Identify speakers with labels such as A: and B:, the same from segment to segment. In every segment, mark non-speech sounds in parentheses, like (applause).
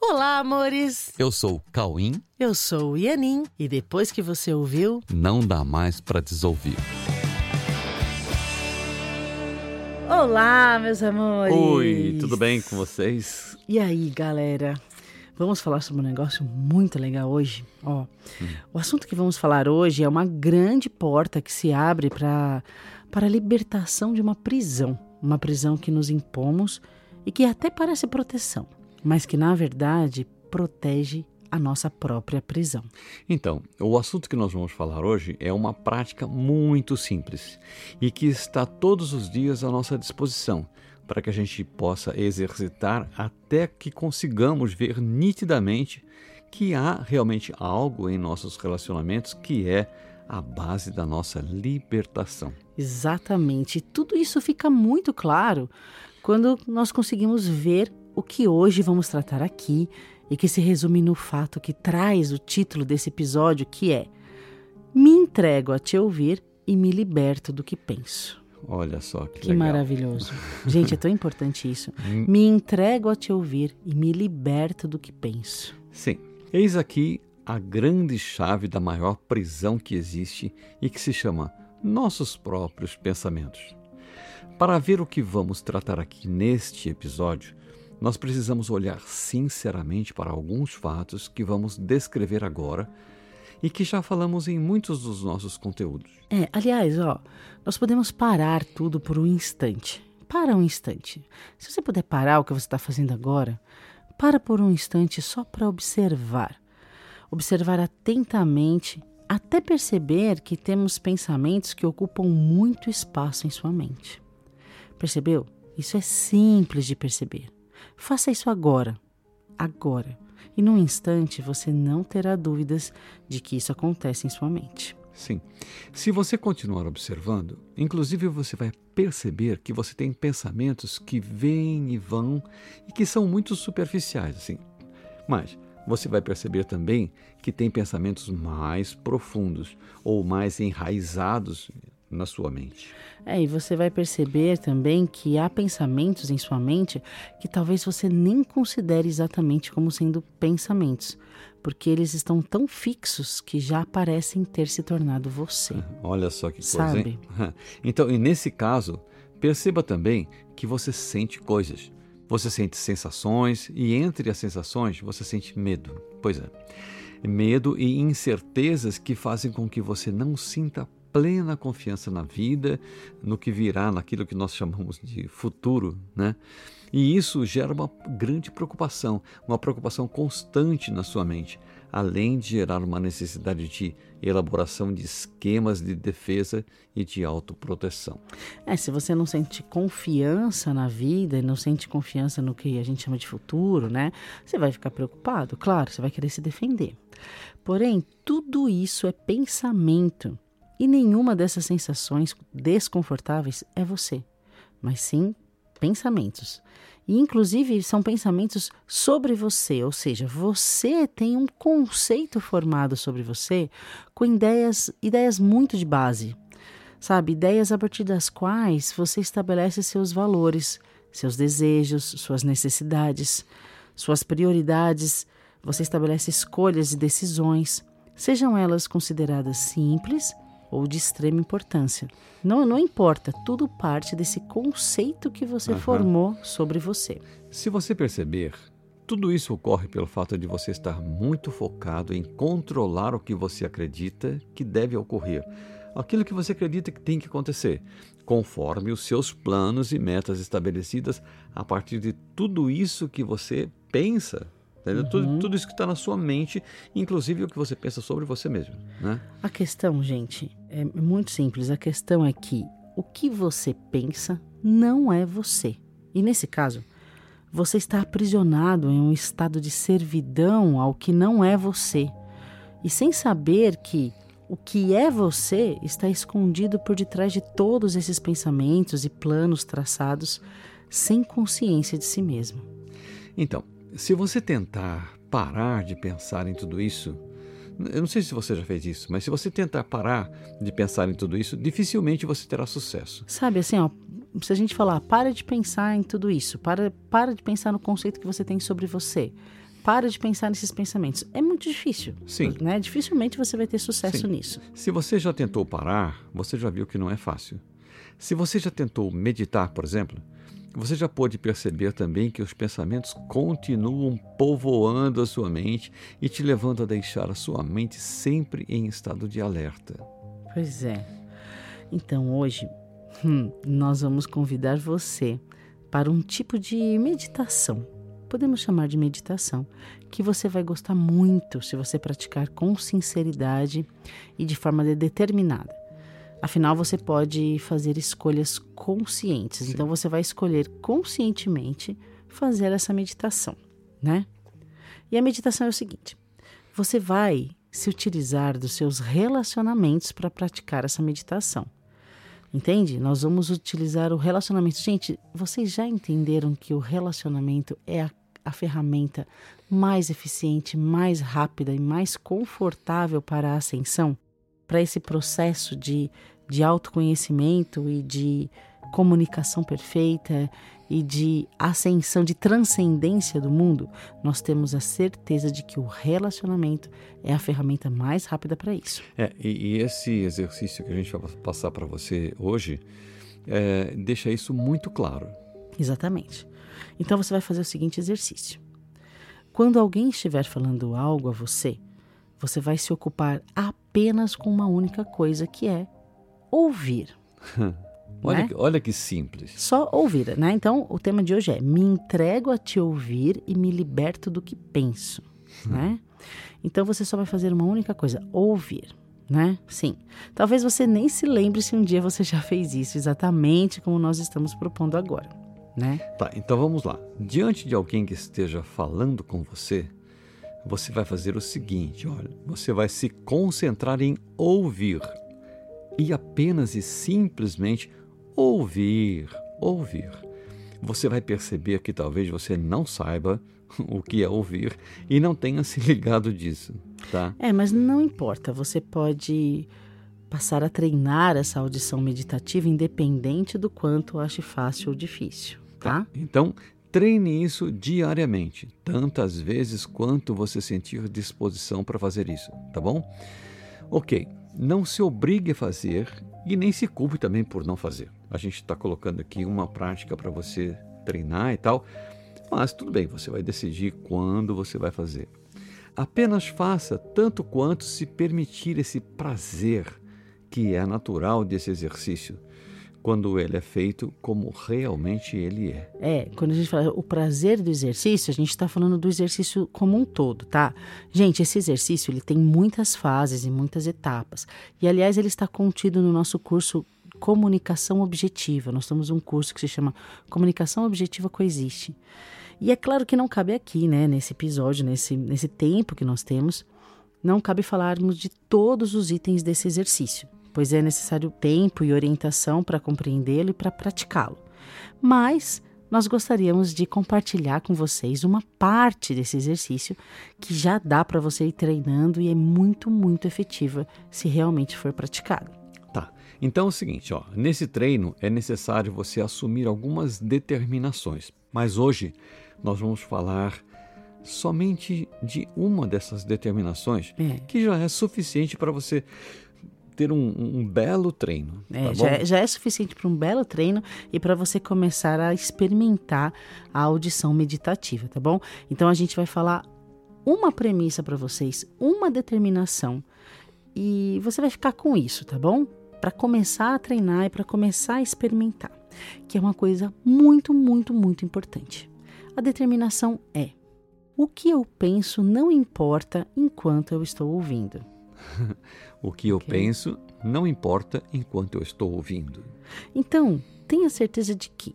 A: Olá, amores!
B: Eu sou o Cauim.
A: Eu sou o Ianin. E depois que você ouviu,
B: Não dá mais pra desouvir.
A: Olá, meus amores!
B: Oi, tudo bem com vocês?
A: E aí, galera? Vamos falar sobre um negócio muito legal hoje. Ó, o assunto que vamos falar hoje é uma grande porta que se abre para para a libertação de uma prisão, uma prisão que nos impomos e que até parece proteção, mas que na verdade protege a nossa própria prisão.
B: Então, o assunto que nós vamos falar hoje é uma prática muito simples e que está todos os dias à nossa disposição para que a gente possa exercitar até que consigamos ver nitidamente que há realmente algo em nossos relacionamentos que é a base da nossa libertação.
A: Exatamente. Tudo isso fica muito claro quando nós conseguimos ver o que hoje vamos tratar aqui e que se resume no fato que traz o título desse episódio, que é Me entrego a te ouvir e me liberto do que penso.
B: Olha só que,
A: Que
B: legal.
A: maravilhoso. Gente, é tão importante isso. (laughs) Me entrego a te ouvir e me liberto do que penso.
B: Sim, eis aqui a grande chave da maior prisão que existe e que se chama nossos próprios pensamentos. Para ver o que vamos tratar aqui neste episódio, nós precisamos olhar sinceramente para alguns fatos que vamos descrever agora e que já falamos em muitos dos nossos conteúdos.
A: É, aliás, ó, nós podemos parar tudo por um instante. Para um instante. Se você puder parar o que você está fazendo agora, para por um instante só para observar. Observar atentamente até perceber que temos pensamentos que ocupam muito espaço em sua mente. Percebeu? Isso é simples de perceber. Faça isso agora. Agora. E num instante você não terá dúvidas de que isso acontece em sua mente.
B: Sim. Se você continuar observando, inclusive você vai perceber que você tem pensamentos que vêm e vão e que são muito superficiais, assim. Mas você vai perceber também que tem pensamentos mais profundos ou mais enraizados na sua mente.
A: É, e você vai perceber também que há pensamentos em sua mente que talvez você nem considere exatamente como sendo pensamentos, porque eles estão tão fixos que já parecem ter se tornado você. (laughs)
B: Olha só que coisa,
A: Sabe?
B: hein? (laughs) Então, e nesse caso, perceba também que você sente coisas. Você sente sensações e entre as sensações você sente medo. Pois é. Medo e incertezas que fazem com que você não sinta plena confiança na vida, no que virá, naquilo que nós chamamos de futuro, né? E isso gera uma grande preocupação, uma preocupação constante na sua mente, além de gerar uma necessidade de elaboração de esquemas de defesa e de autoproteção.
A: É, se você não sente confiança na vida, não sente confiança no que a gente chama de futuro, né? Você vai ficar preocupado, claro, você vai querer se defender. Porém, tudo isso é pensamento. E nenhuma dessas sensações desconfortáveis é você, mas sim pensamentos. E inclusive são pensamentos sobre você, ou seja, você tem um conceito formado sobre você com ideias, ideias muito de base. Sabe, ideias a partir das quais você estabelece seus valores, seus desejos, suas necessidades, suas prioridades, você estabelece escolhas e decisões, sejam elas consideradas simples ou de extrema importância. Não, não importa, tudo parte desse conceito que você
B: Aham.
A: formou sobre você.
B: Se você perceber, tudo isso ocorre pelo fato de você estar muito focado em controlar o que você acredita que deve ocorrer, aquilo que você acredita que tem que acontecer, conforme os seus planos e metas estabelecidas a partir de tudo isso que você pensa. entendeu? Tudo, tudo isso que está na sua mente, inclusive o que você pensa sobre você mesmo. Né?
A: A questão, gente, é muito simples. A questão é que o que você pensa não é você. E nesse caso, você está aprisionado em um estado de servidão ao que não é você. E sem saber que o que é você está escondido por detrás de todos esses pensamentos e planos traçados sem consciência de si mesmo.
B: Então, se você tentar parar de pensar em tudo isso, eu não sei se você já fez isso, mas se você tentar parar de pensar em tudo isso, dificilmente você terá sucesso.
A: Sabe assim, ó, se a gente falar, para de pensar em tudo isso, para, para de pensar no conceito que você tem sobre você, para de pensar nesses pensamentos. É muito difícil.
B: Sim.
A: Né? Dificilmente você vai ter sucesso
B: Sim.
A: nisso.
B: Se você já tentou parar, você já viu que não é fácil. Se você já tentou meditar, por exemplo, você já pôde perceber também que os pensamentos continuam povoando a sua mente e te levando a deixar a sua mente sempre em estado de alerta.
A: Pois é. Então hoje hum, nós vamos convidar você para um tipo de meditação. Podemos chamar de meditação, que você vai gostar muito se você praticar com sinceridade e de forma determinada. Afinal, você pode fazer escolhas conscientes.
B: Sim.
A: Então, você vai escolher conscientemente fazer essa meditação, né? E a meditação é o seguinte: você vai se utilizar dos seus relacionamentos para praticar essa meditação. Entende? Nós vamos utilizar o relacionamento. Gente, vocês já entenderam que o relacionamento é a, a ferramenta mais eficiente, mais rápida e mais confortável para a ascensão? Para esse processo de, de autoconhecimento e de comunicação perfeita e de ascensão, de transcendência do mundo, nós temos a certeza de que o relacionamento é a ferramenta mais rápida para isso.
B: É, e, e, esse exercício que a gente vai passar para você hoje é, deixa isso muito claro.
A: Exatamente. Então você vai fazer o seguinte exercício. Quando alguém estiver falando algo a você, você vai se ocupar apenas com uma única coisa que é ouvir. (laughs)
B: Olha,
A: né?
B: que, olha que simples.
A: Só ouvir, né? Então, o tema de hoje é: me entrego a te ouvir e me liberto do que penso, né? Então, você só vai fazer uma única coisa: ouvir, né? Sim. Talvez você nem se lembre se um dia você já fez isso, exatamente como nós estamos propondo agora, né?
B: Tá, então vamos lá. Diante de alguém que esteja falando com você, você vai fazer o seguinte: olha, você vai se concentrar em ouvir e apenas e simplesmente ouvir, ouvir. Você vai perceber que talvez você não saiba (laughs) o que é ouvir e não tenha se ligado disso, tá?
A: É, mas não importa, você pode passar a treinar essa audição meditativa independente do quanto ache fácil ou difícil, tá?
B: Então, treine isso diariamente, tantas vezes quanto você sentir disposição para fazer isso, tá bom? Ok, não se obrigue a fazer e nem se culpe também por não fazer. A gente está colocando aqui uma prática para você treinar e tal, mas tudo bem, você vai decidir quando você vai fazer. Apenas faça tanto quanto se permitir esse prazer que é natural desse exercício, quando ele é feito como realmente ele é.
A: É, quando a gente fala o prazer do exercício, a gente está falando do exercício como um todo, tá? Gente, esse exercício ele tem muitas fases e muitas etapas. E aliás, ele está contido no nosso curso Comunicação Objetiva. Nós temos um curso que se chama Comunicação Objetiva Coexiste. E é claro que não cabe aqui, né, nesse episódio, nesse, nesse tempo que nós temos, não cabe falarmos de todos os itens desse exercício pois é necessário tempo e orientação para compreendê-lo e para praticá-lo. Mas nós gostaríamos de compartilhar com vocês uma parte desse exercício que já dá para você ir treinando e é muito, muito efetiva se realmente for praticado.
B: Tá. Então é o seguinte, ó, nesse treino é necessário você assumir algumas determinações, mas hoje nós vamos falar somente de uma dessas determinações
A: É.
B: que já é suficiente para você ter um, um belo treino.
A: É,
B: tá
A: já, é- já é suficiente para um belo treino e para você começar a experimentar a audição meditativa, tá bom? Então a gente vai falar uma premissa para vocês, uma determinação e você vai ficar com isso, tá bom? Para começar a treinar e para começar a experimentar, que é uma coisa muito, muito, muito importante. A determinação é: o que eu penso não importa enquanto eu estou ouvindo. (laughs)
B: O que eu penso não importa enquanto eu estou ouvindo.
A: Então, tenha certeza de que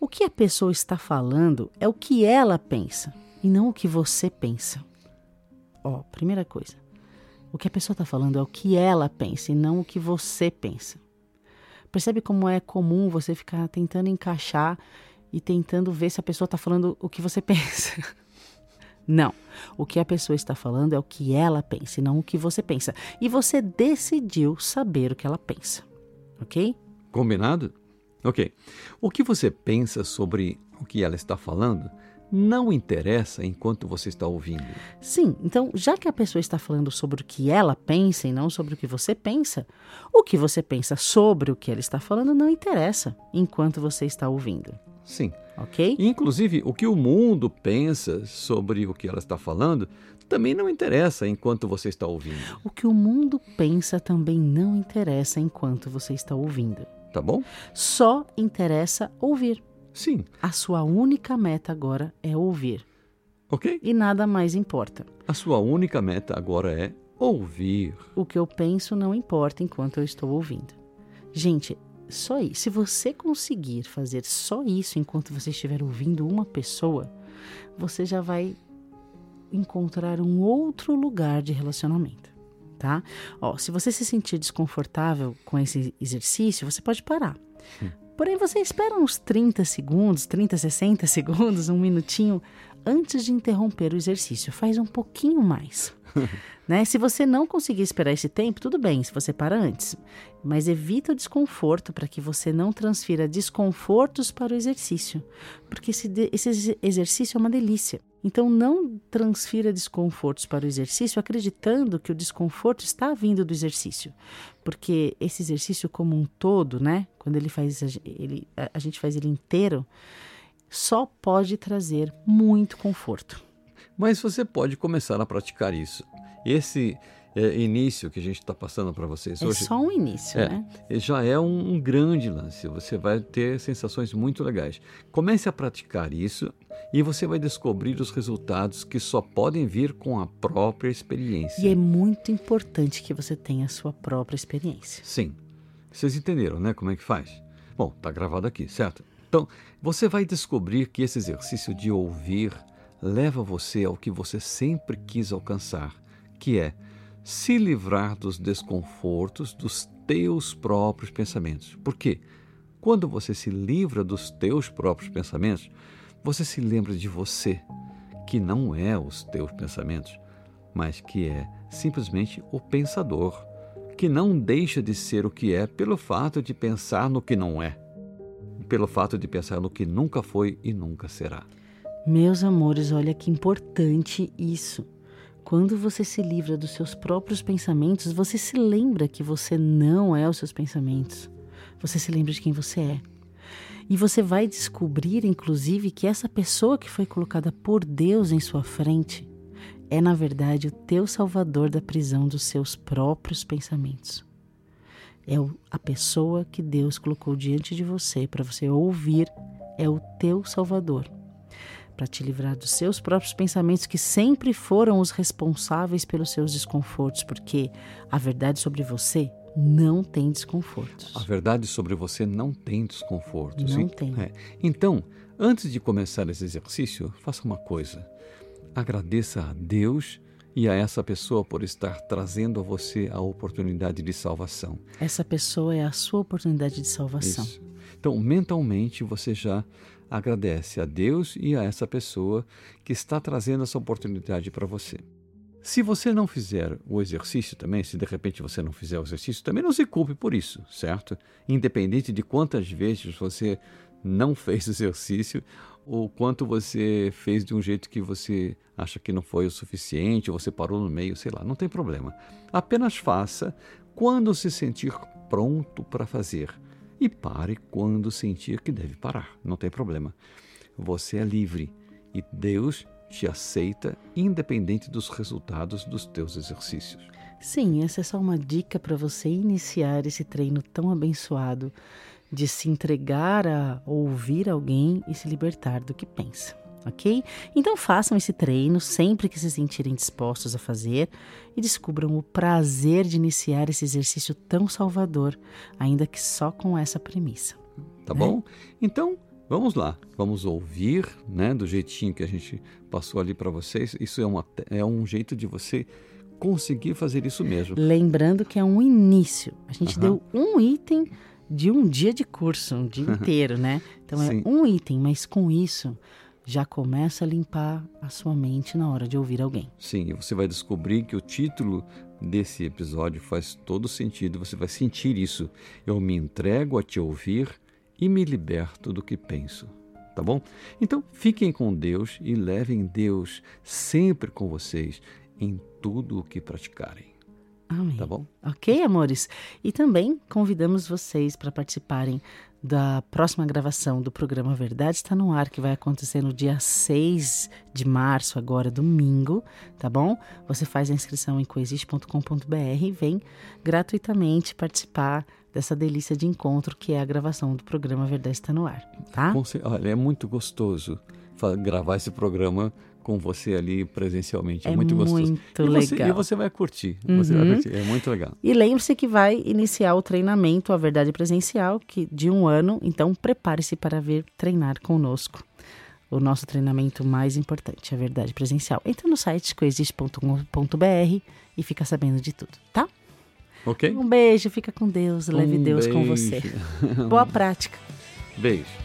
A: o que a pessoa está falando é o que ela pensa e não o que você pensa. Ó, primeira coisa. O que a pessoa está falando é o que ela pensa e não o que você pensa. Percebe como é comum você ficar tentando encaixar e tentando ver se a pessoa está falando o que você (laughs) pensa. Não. O que a pessoa está falando é o que ela pensa e não o que você pensa. E você decidiu saber o que ela pensa. Ok?
B: Combinado? Ok. O que você pensa sobre o que ela está falando não interessa enquanto você está ouvindo.
A: Sim, então, já que a pessoa está falando sobre o que ela pensa e não sobre o que você pensa, o que você pensa sobre o que ela está falando não interessa enquanto você está ouvindo.
B: Sim.
A: Ok?
B: Inclusive, o que o mundo pensa sobre o que ela está falando também não interessa enquanto você está ouvindo.
A: O que o mundo pensa também não interessa enquanto você está ouvindo.
B: Tá bom?
A: Só interessa ouvir.
B: Sim.
A: A sua única meta agora é ouvir.
B: Ok?
A: E nada mais importa.
B: A sua única meta agora é ouvir.
A: O que eu penso não importa enquanto eu estou ouvindo. Gente, só isso. Se você conseguir fazer só isso enquanto você estiver ouvindo uma pessoa, você já vai encontrar um outro lugar de relacionamento, tá? Ó, se você se sentir desconfortável com esse exercício, você pode parar. Hum. Porém, você espera uns 30 segundos, 30, 60 (laughs) segundos, um minutinho antes de interromper o exercício. Faz um pouquinho mais. (laughs) né? Se você não conseguir esperar esse tempo, tudo bem, se você para antes. Mas evita o desconforto para que você não transfira desconfortos para o exercício. Porque esse, esse exercício é uma delícia. Então, não transfira desconfortos para o exercício acreditando que o desconforto está vindo do exercício. Porque esse exercício como um todo, né? Quando ele faz, ele, a gente faz ele inteiro, só pode trazer muito conforto.
B: Mas você pode começar a praticar isso. Esse é, início que a gente está passando para vocês
A: é
B: hoje.
A: É só um início,
B: é,
A: né?
B: Já é um, um, grande lance. Você vai ter sensações muito legais. Comece a praticar isso e você vai descobrir os resultados que só podem vir com a própria experiência.
A: E é muito importante que você tenha a sua própria experiência.
B: Sim. Vocês entenderam, né? Como é que faz? Bom, tá gravado aqui, certo? Então, você vai descobrir que esse exercício de ouvir leva você ao que você sempre quis alcançar, que é se livrar dos desconfortos dos teus próprios pensamentos. Por quê? Quando você se livra dos teus próprios pensamentos, você se lembra de você, que não é os teus pensamentos, mas que é simplesmente o pensador, que não deixa de ser o que é pelo fato de pensar no que não é, pelo fato de pensar no que nunca foi e nunca será.
A: Meus amores, olha que importante isso. Quando você se livra dos seus próprios pensamentos, você se lembra que você não é os seus pensamentos. Você se lembra de quem você é. E você vai descobrir, inclusive, que essa pessoa que foi colocada por Deus em sua frente é, na verdade, o teu salvador da prisão dos seus próprios pensamentos. É a pessoa que Deus colocou diante de você para você ouvir, é o teu salvador para te livrar dos seus próprios pensamentos que sempre foram os responsáveis pelos seus desconfortos, porque a verdade sobre você não tem desconfortos.
B: A verdade sobre você não tem desconfortos.
A: Não tem.
B: É. Então, antes de começar esse exercício, faça uma coisa. Agradeça a Deus e a essa pessoa por estar trazendo a você a oportunidade de salvação.
A: Essa pessoa é a sua oportunidade de salvação.
B: Isso. Então, mentalmente, você já agradece a Deus e a essa pessoa que está trazendo essa oportunidade para você. Se você não fizer o exercício também, se de repente você não fizer o exercício, também não se culpe por isso, certo? Independente de quantas vezes você não (laughs) fez o exercício ou quanto você fez de um jeito que você acha que não foi o suficiente, ou você parou no meio, sei lá, não tem problema. Apenas faça quando se sentir pronto para fazer e pare quando sentir que deve parar, não tem problema. Você é livre e Deus te aceita independente dos resultados dos teus exercícios.
A: Sim, essa é só uma dica para você iniciar esse treino tão abençoado de se entregar a ouvir alguém e se libertar do que pensa ok? Então façam esse treino sempre que se sentirem dispostos a fazer e descubram o prazer de iniciar esse exercício tão salvador, ainda que só com essa premissa.
B: Tá né? bom? Então vamos lá, vamos ouvir, né, do jeitinho que a gente passou ali para vocês. Isso é, uma, é um jeito de você conseguir fazer isso mesmo.
A: Lembrando que é um início. A gente deu um item de um dia de curso, um dia (laughs) inteiro, né? Então é Sim. um item, mas com isso já começa a limpar a sua mente na hora de ouvir alguém.
B: Sim, e você vai descobrir que o título desse episódio faz todo sentido, você vai sentir isso. Eu me entrego a te ouvir e me liberto do que penso. tá bom? Então fiquem com Deus e levem Deus sempre com vocês em tudo o que praticarem.
A: Amém.
B: Tá bom?
A: Ok, amores? E também convidamos vocês para participarem da próxima gravação do programa Verdade está no ar, que vai acontecer no dia 6 de março, agora domingo, tá bom? Você faz a inscrição em coexiste.com.br e vem gratuitamente participar dessa delícia de encontro que é a gravação do programa Verdade está no ar, tá?
B: Olha, é muito gostoso gravar esse programa com você ali presencialmente. É,
A: é
B: muito gostoso.
A: Muito
B: e
A: legal.
B: Você, e você vai curtir. Você
A: uhum.
B: vai curtir. É muito legal.
A: E lembre-se que vai iniciar o treinamento A Verdade Presencial, que de um ano. Então, prepare-se para vir treinar conosco. O nosso treinamento mais importante, a verdade presencial. Entra no site coexiste.com.br e fica sabendo de tudo, tá?
B: Ok.
A: Um beijo, fica com Deus, leve
B: um
A: Deus
B: beijo.
A: com você. (laughs) Boa prática.
B: Beijo.